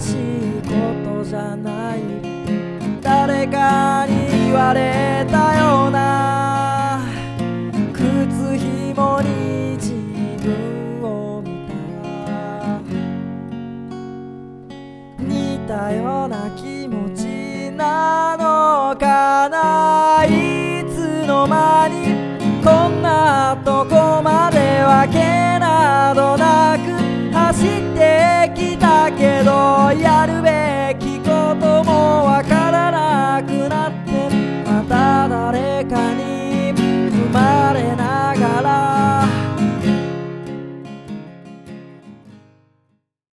しいことじゃない。誰かに言われたような。靴ひもに自分を見た。似たような気持ちなのかな。いつの間にこんなとこまでわけなどなく走って